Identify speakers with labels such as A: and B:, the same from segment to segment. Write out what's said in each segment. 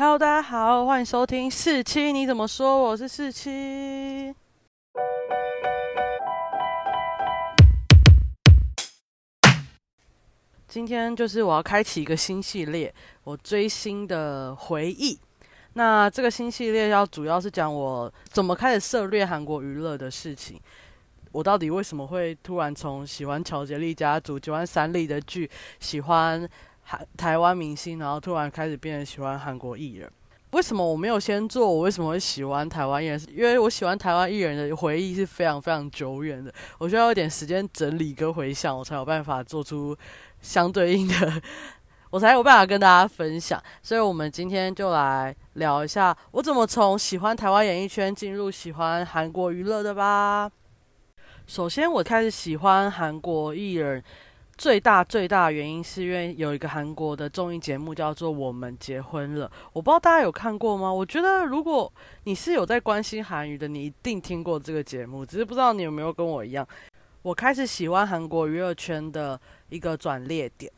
A: Hello，大家好，欢迎收听四七，你怎么说？我是四七。今天就是我要开启一个新系列，我追星的回忆。那这个新系列要主要是讲我怎么开始涉猎韩国娱乐的事情。我到底为什么会突然从喜欢乔杰利家族、喜欢三立的剧、喜欢台湾明星，然后突然开始变得喜欢韩国艺人？为什么我没有先做？我为什么会喜欢台湾艺人？因为我喜欢台湾艺人的回忆是非常非常久远的，我需要一点时间整理跟回想，我才有办法做出相对应的，我才有办法跟大家分享。所以，我们今天就来聊一下我怎么从喜欢台湾演艺圈进入喜欢韩国娱乐的吧。首先，我开始喜欢韩国艺人。最大最大的原因是因为有一个韩国的综艺节目叫做《我们结婚了》，我不知道大家有看过吗？我觉得如果你是有在关心韩语的，你一定听过这个节目，只是不知道你有没有跟我一样，我开始喜欢韩国娱乐圈的一个转捩点。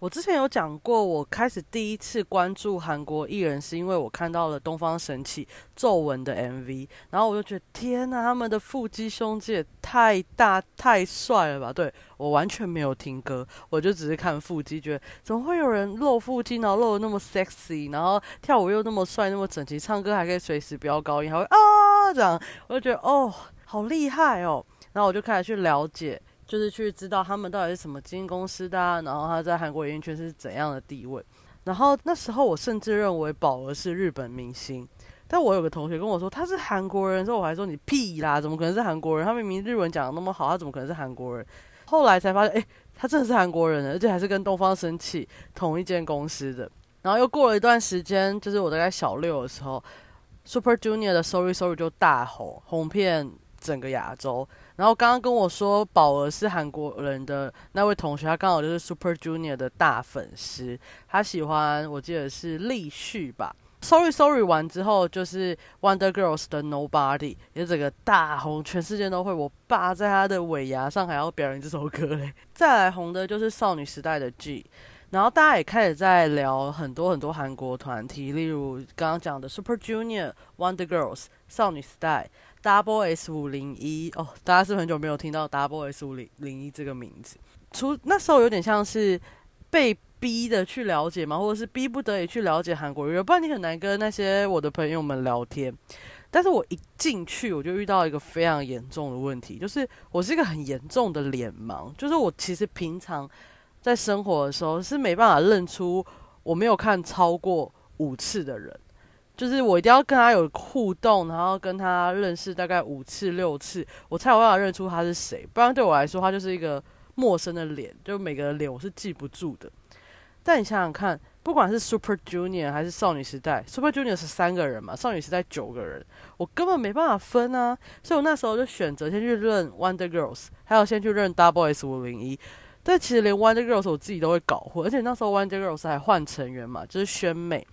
A: 我之前有讲过，我开始第一次关注韩国艺人，是因为我看到了东方神起皱纹的 MV，然后我就觉得天呐，他们的腹肌胸肌也太大太帅了吧！对我完全没有听歌，我就只是看腹肌，觉得怎么会有人露腹肌，然后露的那么 sexy，然后跳舞又那么帅那么整齐，唱歌还可以随时飙高音，还会啊这样，我就觉得哦，好厉害哦！然后我就开始去了解。就是去知道他们到底是什么经纪公司的，然后他在韩国演艺圈是怎样的地位。然后那时候我甚至认为宝儿是日本明星，但我有个同学跟我说他是韩国人，之后我还说你屁啦，怎么可能是韩国人？他明明日文讲的那么好，他怎么可能是韩国人？后来才发现，哎，他真的是韩国人，而且还是跟东方神起同一间公司的。然后又过了一段时间，就是我大概小六的时候，Super Junior 的 Sorry Sorry 就大红，红遍整个亚洲。然后刚刚跟我说宝儿是韩国人的那位同学，他刚好就是 Super Junior 的大粉丝，他喜欢我记得是立旭吧。Sorry Sorry 完之后就是 Wonder Girls 的 Nobody，也整个大红，全世界都会。我爸在他的尾牙上还要表演这首歌嘞。再来红的就是少女时代的 G，然后大家也开始在聊很多很多韩国团体，例如刚刚讲的 Super Junior、Wonder Girls、少女时代。Double S 五零一哦，大家是很久没有听到 Double S 五零零一这个名字。除那时候有点像是被逼的去了解嘛，或者是逼不得已去了解韩国乐，不然你很难跟那些我的朋友们聊天。但是我一进去，我就遇到一个非常严重的问题，就是我是一个很严重的脸盲，就是我其实平常在生活的时候是没办法认出我没有看超过五次的人。就是我一定要跟他有互动，然后跟他认识大概五次六次，我才有办法认出他是谁。不然对我来说，他就是一个陌生的脸，就每个脸我是记不住的。但你想想看，不管是 Super Junior 还是少女时代，Super Junior 是三个人嘛，少女时代九个人，我根本没办法分啊。所以我那时候就选择先去认 Wonder Girls，还有先去认 Double S 五零一。但其实连 Wonder Girls 我自己都会搞混，而且那时候 Wonder Girls 还换成员嘛，就是宣美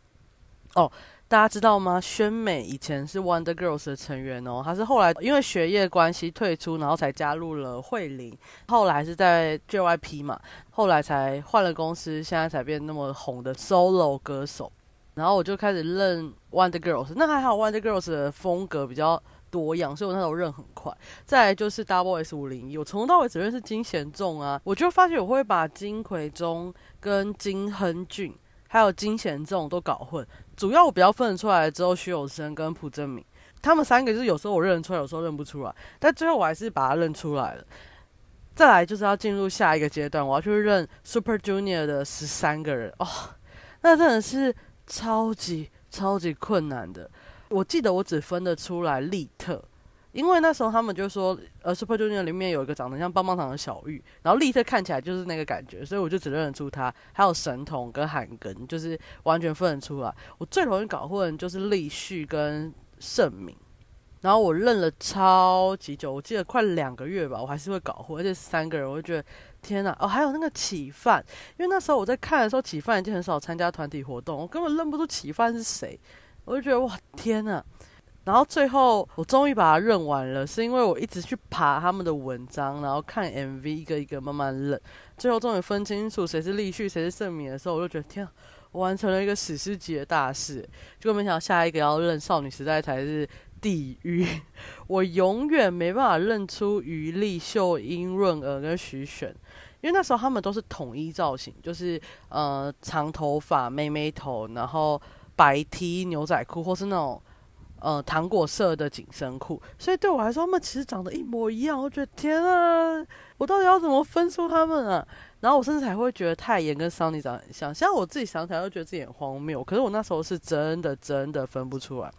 A: 哦。大家知道吗？宣美以前是 Wonder Girls 的成员哦，她是后来因为学业关系退出，然后才加入了慧玲，后来是在 JYP 嘛，后来才换了公司，现在才变那么红的 solo 歌手。然后我就开始认 Wonder Girls，那还好 Wonder Girls 的风格比较多样，所以我那时候认很快。再来就是 Double S 五零一，我从头到尾只认识金贤重啊，我就发现我会把金奎中跟金亨俊还有金贤重都搞混。主要我比较分得出来之后，徐有生跟朴正明，他们三个就是有时候我认得出来，有时候认不出来，但最后我还是把他认出来了。再来就是要进入下一个阶段，我要去认 Super Junior 的十三个人哦，那真的是超级超级困难的。我记得我只分得出来利特。因为那时候他们就说，呃，Super Junior 里面有一个长得像棒棒糖的小玉，然后立刻看起来就是那个感觉，所以我就只认得出他。还有神童跟韩根，就是完全分得出来。我最容易搞混就是立旭跟盛敏，然后我认了超级久，我记得快两个月吧，我还是会搞混，而且三个人，我就觉得天哪！哦，还有那个启范，因为那时候我在看的时候，启范已经很少参加团体活动，我根本认不出启范是谁，我就觉得哇，天哪！然后最后我终于把它认完了，是因为我一直去爬他们的文章，然后看 MV，一个一个慢慢认，最后终于分清楚谁是立旭，谁是盛敏的时候，我就觉得天啊，我完成了一个史诗级的大事。结果没想到下一个要认少女时代才是地狱，我永远没办法认出于丽、秀英、润儿跟徐选，因为那时候他们都是统一造型，就是呃长头发、妹妹头，然后白 T、牛仔裤，或是那种。呃，糖果色的紧身裤，所以对我来说，他们其实长得一模一样。我觉得天啊，我到底要怎么分出他们啊？然后我甚至还会觉得泰妍跟桑尼长得很像。现在我自己想起来，都觉得自己很荒谬。可是我那时候是真的真的分不出来。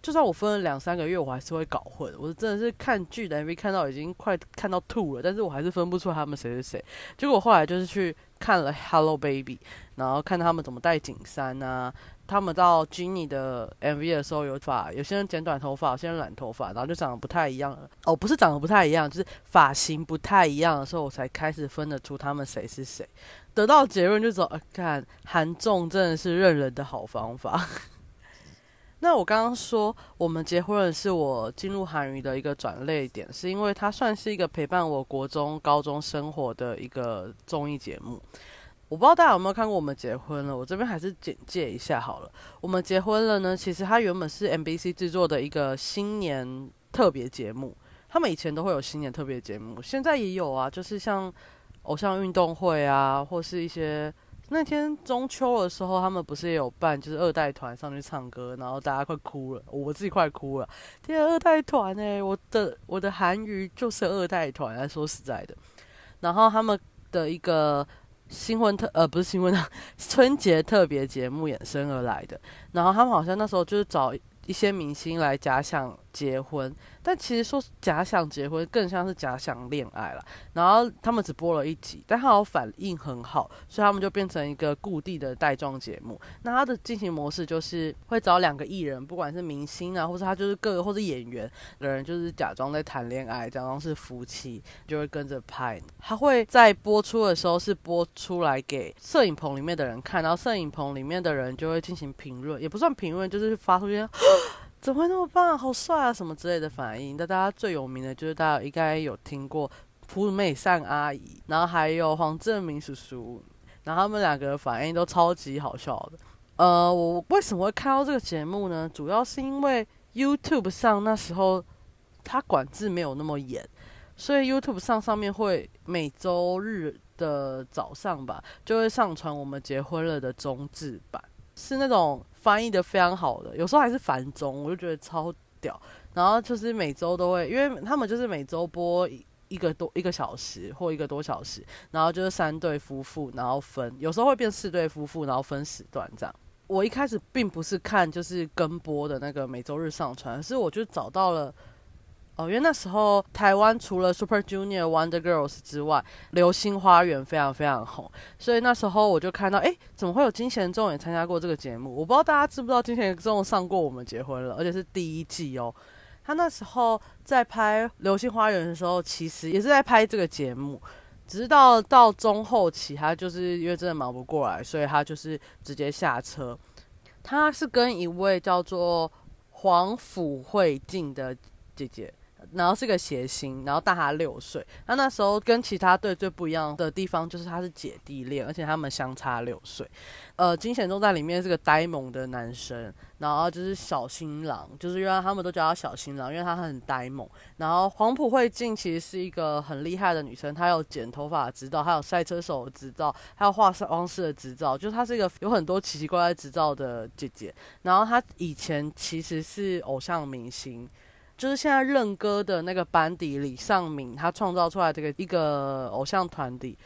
A: 就算我分了两三个月，我还是会搞混。我真的是看剧的 MV 看到已经快看到吐了，但是我还是分不出他们谁是谁。结果后来就是去看了 Hello Baby，然后看他们怎么戴紧衫啊。他们到 Jenny 的 MV 的时候有发，有些人剪短头发，有些人染头发，然后就长得不太一样了。哦，不是长得不太一样，就是发型不太一样的时候，我才开始分得出他们谁是谁。得到结论就说，呃，看韩重真的是认人的好方法。那我刚刚说我们结婚了，是我进入韩娱的一个转泪点，是因为它算是一个陪伴我国中、高中生活的一个综艺节目。我不知道大家有没有看过《我们结婚了》，我这边还是简介一下好了。我们结婚了呢，其实它原本是 MBC 制作的一个新年特别节目。他们以前都会有新年特别节目，现在也有啊，就是像偶像运动会啊，或是一些那天中秋的时候，他们不是也有办，就是二代团上去唱歌，然后大家快哭了，我自己快哭了。天，二代团哎，我的我的韩语就是二代团，说实在的。然后他们的一个。新婚特呃不是新婚啊 春节特别节目衍生而来的，然后他们好像那时候就是找一些明星来假想结婚。但其实说假想结婚，更像是假想恋爱了。然后他们只播了一集，但它反应很好，所以他们就变成一个固定的带状节目。那它的进行模式就是会找两个艺人，不管是明星啊，或者他就是各个或者演员的人，就是假装在谈恋爱，假装是夫妻，就会跟着拍。他会在播出的时候是播出来给摄影棚里面的人看，然后摄影棚里面的人就会进行评论，也不算评论，就是发出一些。怎么会那么棒？好帅啊！什么之类的反应。那大家最有名的就是大家应该有听过朴美善阿姨，然后还有黄正明叔叔，然后他们两个反应都超级好笑的。呃，我为什么会看到这个节目呢？主要是因为 YouTube 上那时候它管制没有那么严，所以 YouTube 上上面会每周日的早上吧，就会上传我们结婚了的中字版，是那种。翻译的非常好的，有时候还是繁中，我就觉得超屌。然后就是每周都会，因为他们就是每周播一个多一个小时或一个多小时，然后就是三对夫妇，然后分，有时候会变四对夫妇，然后分时段这样。我一开始并不是看就是跟播的那个每周日上传，是我就找到了。哦，因为那时候台湾除了 Super Junior、Wonder Girls 之外，流星花园非常非常红，所以那时候我就看到，哎，怎么会有金贤重也参加过这个节目？我不知道大家知不知道金贤重上过《我们结婚了》，而且是第一季哦。他那时候在拍《流星花园》的时候，其实也是在拍这个节目，只是到到中后期，他就是因为真的忙不过来，所以他就是直接下车。他是跟一位叫做黄甫慧静的姐姐。然后是个谐星，然后大他六岁。他那时候跟其他队最不一样的地方，就是他是姐弟恋，而且他们相差六岁。呃，金贤重在里面是个呆萌的男生，然后就是小新郎，就是因为他们都叫他小新郎，因为他很呆萌。然后黄埔慧静其实是一个很厉害的女生，她有剪头发的执照，还有赛车手的执照，还有化妆师的执照，就是她是一个有很多奇奇怪怪执照的姐姐。然后她以前其实是偶像明星。就是现在认哥的那个班底，李尚敏他创造出来这个一个偶像团体，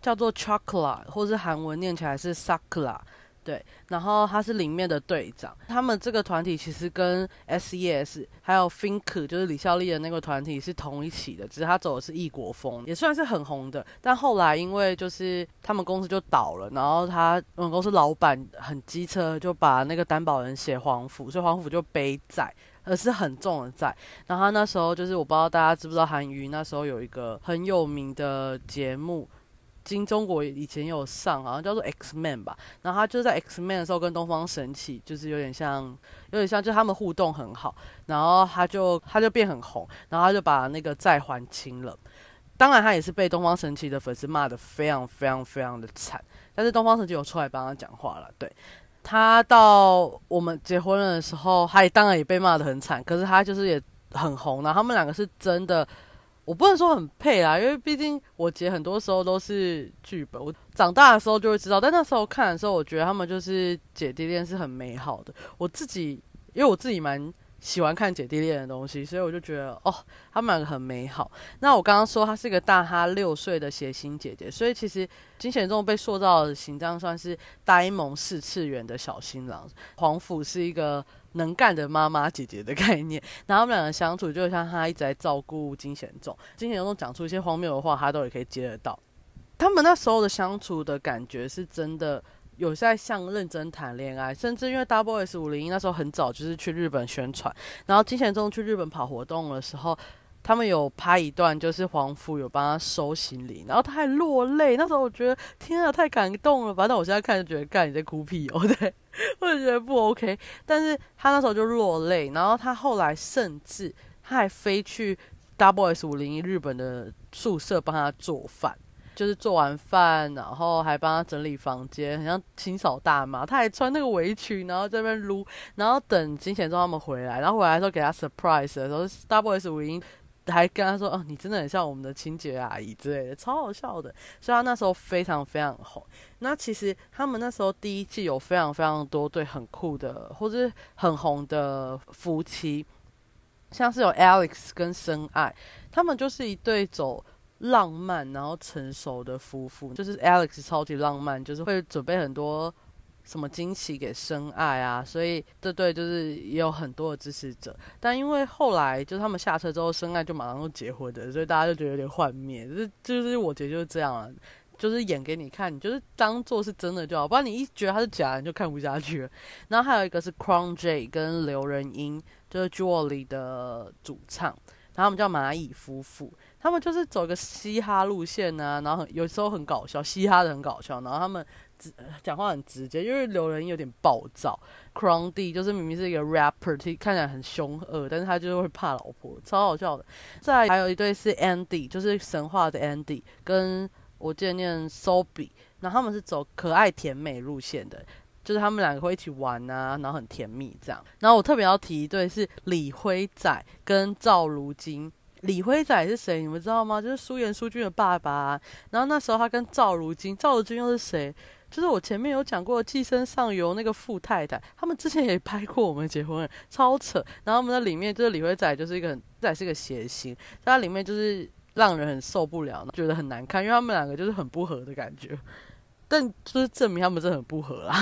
A: 叫做 Chocolate，或是韩文念起来是 Sakura，对，然后他是里面的队长。他们这个团体其实跟 S.E.S 还有 Fink，就是李孝利的那个团体是同一起的，只是他走的是异国风，也算是很红的。但后来因为就是他们公司就倒了，然后他们公司老板很机车，就把那个担保人写黄甫，所以黄甫就背债。而是很重的债，然后他那时候就是我不知道大家知不知道韩娱那时候有一个很有名的节目，金中国以前有上，好像叫做 X Man 吧，然后他就在 X Man 的时候跟东方神起，就是有点像，有点像，就他们互动很好，然后他就他就变很红，然后他就把那个债还清了。当然，他也是被东方神起的粉丝骂的非常非常非常的惨。但是东方神起有出来帮他讲话了，对他到我们结婚了的时候，他也当然也被骂的很惨。可是他就是也很红然后。他们两个是真的，我不能说很配啦，因为毕竟我姐很多时候都是剧本。我长大的时候就会知道，但那时候看的时候，我觉得他们就是姐弟恋是很美好的。我自己，因为我自己蛮。喜欢看姐弟恋的东西，所以我就觉得哦，他们两个很美好。那我刚刚说她是一个大他六岁的谐星姐姐，所以其实金贤重被塑造的形象算是呆萌四次元的小新郎。黄甫是一个能干的妈妈姐姐的概念，然后他们两个相处就像他一直在照顾金贤重，金贤重讲出一些荒谬的话，他都也可以接得到。他们那时候的相处的感觉是真的。有在像认真谈恋爱，甚至因为 Double S 五零一那时候很早就是去日本宣传，然后金贤重去日本跑活动的时候，他们有拍一段，就是黄甫有帮他收行李，然后他还落泪。那时候我觉得天啊，太感动了吧！但我现在看就觉得，干你在哭屁哦，对，我就觉得不 OK。但是他那时候就落泪，然后他后来甚至他还飞去 Double S 五零一日本的宿舍帮他做饭。就是做完饭，然后还帮他整理房间，很像清扫大妈。他还穿那个围裙，然后在那边撸，然后等金贤重他们回来，然后回来的时候给他 surprise 的时候，Double S 五音还跟他说：“哦，你真的很像我们的清洁阿姨之类的，超好笑的。”所以他那时候非常非常红。那其实他们那时候第一季有非常非常多对很酷的或者很红的夫妻，像是有 Alex 跟深爱，他们就是一对走。浪漫，然后成熟的夫妇，就是 Alex 超级浪漫，就是会准备很多什么惊喜给深爱啊，所以这对就是也有很多的支持者。但因为后来就他们下车之后，深爱就马上就结婚的，所以大家就觉得有点幻灭。就是就是我觉得就是这样啊，就是演给你看，你就是当做是真的就好，不然你一觉得他是假的，你就看不下去了。然后还有一个是 Crown J 跟刘仁英，就是 Jewelry 的主唱，然后他们叫蚂蚁夫妇。他们就是走一个嘻哈路线啊，然后有时候很搞笑，嘻哈的很搞笑。然后他们直讲话很直接，因为刘仁有点暴躁。Crown D 就是明明是一个 rapper，看起来很凶恶，但是他就是会怕老婆，超好笑的。再还有一对是 Andy，就是神话的 Andy，跟我记得念 Sobi，然后他们是走可爱甜美路线的，就是他们两个会一起玩啊，然后很甜蜜这样。然后我特别要提一对是李辉仔跟赵如金。李辉仔是谁？你们知道吗？就是苏妍、苏俊的爸爸。然后那时候他跟赵如金，赵如金又是谁？就是我前面有讲过《寄生上游》那个富太太，他们之前也拍过我们结婚，超扯。然后我们在里面就是李辉仔，就是一个很仔是个谐星，在他里面就是让人很受不了，觉得很难看，因为他们两个就是很不合的感觉。但就是证明他们真的很不合啦。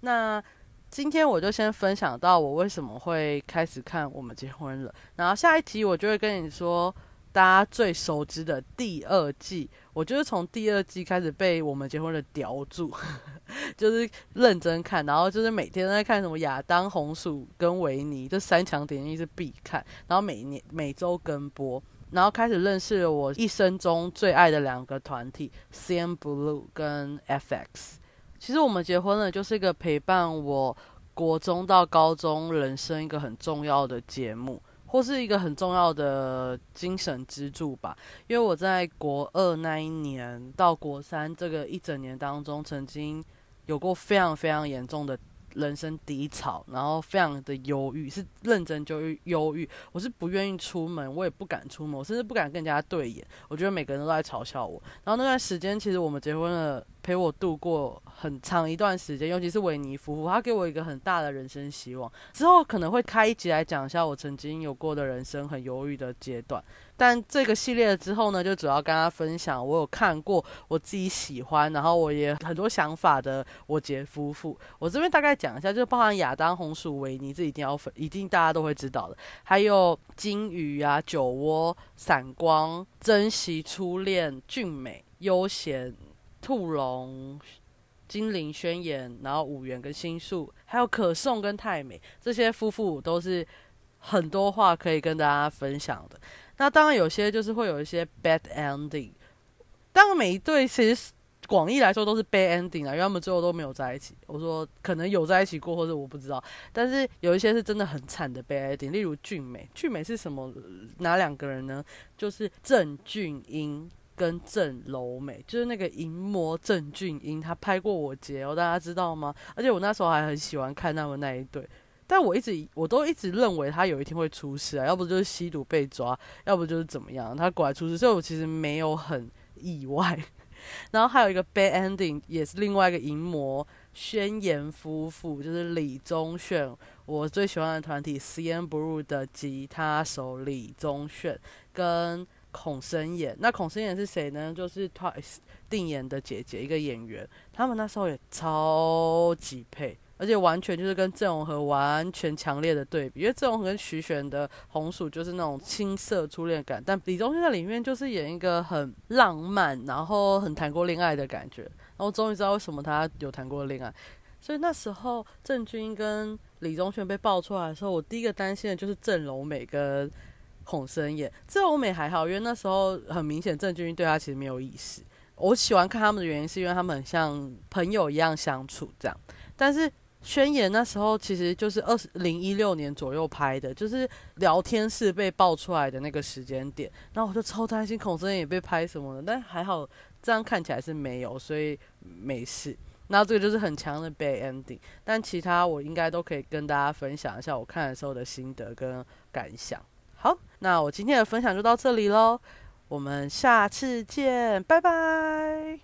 A: 那。今天我就先分享到我为什么会开始看《我们结婚了》，然后下一集我就会跟你说大家最熟知的第二季。我就是从第二季开始被《我们结婚了》叼住，就是认真看，然后就是每天在看什么亚当、红薯跟维尼这三强点映是必看，然后每年每周跟播，然后开始认识了我一生中最爱的两个团体 CN Blue 跟 FX。其实我们结婚了，就是一个陪伴我国中到高中人生一个很重要的节目，或是一个很重要的精神支柱吧。因为我在国二那一年到国三这个一整年当中，曾经有过非常非常严重的。人生低潮，然后非常的忧郁，是认真就忧郁。我是不愿意出门，我也不敢出门，我甚至不敢跟人家对眼。我觉得每个人都在嘲笑我。然后那段时间，其实我们结婚了，陪我度过很长一段时间。尤其是维尼夫妇，他给我一个很大的人生希望。之后可能会开一集来讲一下我曾经有过的人生很忧郁的阶段。但这个系列之后呢，就主要跟大家分享我有看过我自己喜欢，然后我也很多想法的我姐夫妇。我这边大概讲一下，就包含亚当、红薯、维尼，这一定要分，一定大家都会知道的。还有金鱼啊、酒窝、闪光、珍惜、初恋、俊美、悠闲、兔龙、精灵宣言，然后五元跟心术，还有可颂跟太美，这些夫妇都是很多话可以跟大家分享的。那当然，有些就是会有一些 bad ending。当然，每一对其实广义来说都是 bad ending 啊，因为他们最后都没有在一起。我说可能有在一起过，或者我不知道。但是有一些是真的很惨的 bad ending，例如俊美。俊美是什么？哪两个人呢？就是郑俊英跟郑柔美，就是那个淫魔郑俊英，他拍过我姐哦，大家知道吗？而且我那时候还很喜欢看他们那一对。但我一直我都一直认为他有一天会出事啊，要不就是吸毒被抓，要不就是怎么样，他果然出事，所以我其实没有很意外。然后还有一个 bad ending，也是另外一个淫魔宣言夫妇，就是李宗铉，我最喜欢的团体 C N Blue 的吉他手李宗铉跟孔生妍。那孔生妍是谁呢？就是 Twice 定妍的姐姐，一个演员。他们那时候也超级配。而且完全就是跟郑容和完全强烈的对比，因为郑容和跟徐玄的红薯就是那种青涩初恋感，但李宗铉在里面就是演一个很浪漫，然后很谈过恋爱的感觉。然后终于知道为什么他有谈过恋爱。所以那时候郑钧跟李宗铉被爆出来的时候，我第一个担心的就是郑柔美跟孔生妍。郑柔美还好，因为那时候很明显郑钧对他其实没有意思。我喜欢看他们的原因是因为他们很像朋友一样相处这样，但是。宣言那时候其实就是二零一六年左右拍的，就是聊天室被爆出来的那个时间点，然后我就超担心孔真也被拍什么的，但还好这样看起来是没有，所以没事。那这个就是很强的 bad ending，但其他我应该都可以跟大家分享一下我看的时候的心得跟感想。好，那我今天的分享就到这里喽，我们下次见，拜拜。